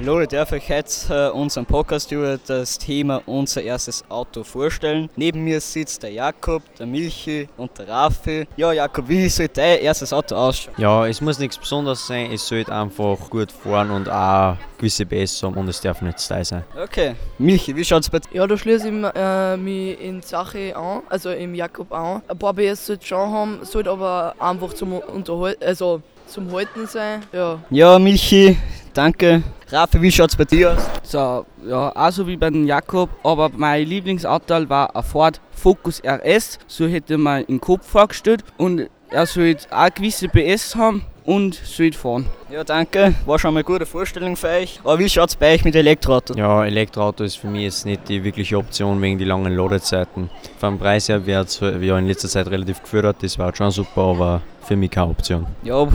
Hallo, ich darf euch jetzt äh, unseren Podcast über das Thema unser erstes Auto vorstellen. Neben mir sitzt der Jakob, der Milchi und der Rafi. Ja, Jakob, wie soll dein erstes Auto ausschauen? Ja, es muss nichts Besonderes sein, es sollte einfach gut fahren und auch gewisse PS haben und es darf nicht steil sein. Okay, Milchi, wie schaut's bei dir? Ja, da schließe ich äh, mich in die Sache an, also im Jakob an. Ein paar PS sollte schon haben, sollte aber einfach zum Unterhalten, also zum Halten sein. Ja. Ja, Milchi, danke. Rafi, wie schaut's bei dir aus? So, ja, auch so wie bei Jakob, aber mein Lieblingsauto war ein Ford Focus RS, so hätte man im Kopf vorgestellt und er sollte auch gewisse PS haben und sollte fahren. Ja, danke. War schon mal eine gute Vorstellung für euch. Aber wie schaut's bei euch mit Elektroautos? Ja, Elektroauto ist für mich jetzt nicht die wirkliche Option wegen die langen Ladezeiten. Vom Preis her wird es ja in letzter Zeit relativ gefördert, das war schon super, aber für mich keine Option. Ja,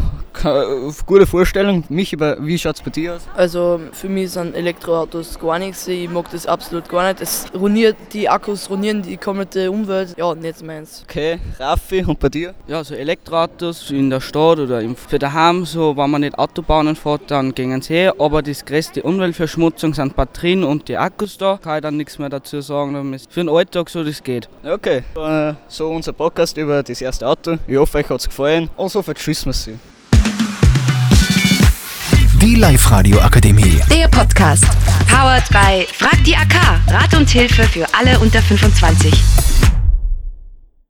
gute Vorstellung. Mich, aber wie schaut's bei dir aus? Also für mich sind Elektroautos gar nichts. Ich mag das absolut gar nicht. Es ruiniert die Akkus, ruinieren die komplette Umwelt. Ja, nicht meins. Okay, Rafi, und bei dir? Ja, so Elektroautos in der Stadt oder im, für daheim, so wenn man nicht Autobahnen fährt, dann gehen sie her. Aber das größte Umweltverschmutzung sind Batterien und die Akkus da. Kann ich dann nichts mehr dazu sagen. aber es- Für den Alltag so, das geht. Okay, äh, so unser Podcast über das erste Auto. Ich hoffe, euch hat's gefallen. Und so vertschüssen wir sie. Die Live-Radio Akademie. Der Podcast. Powered by Frag die AK. Rat und Hilfe für alle unter 25.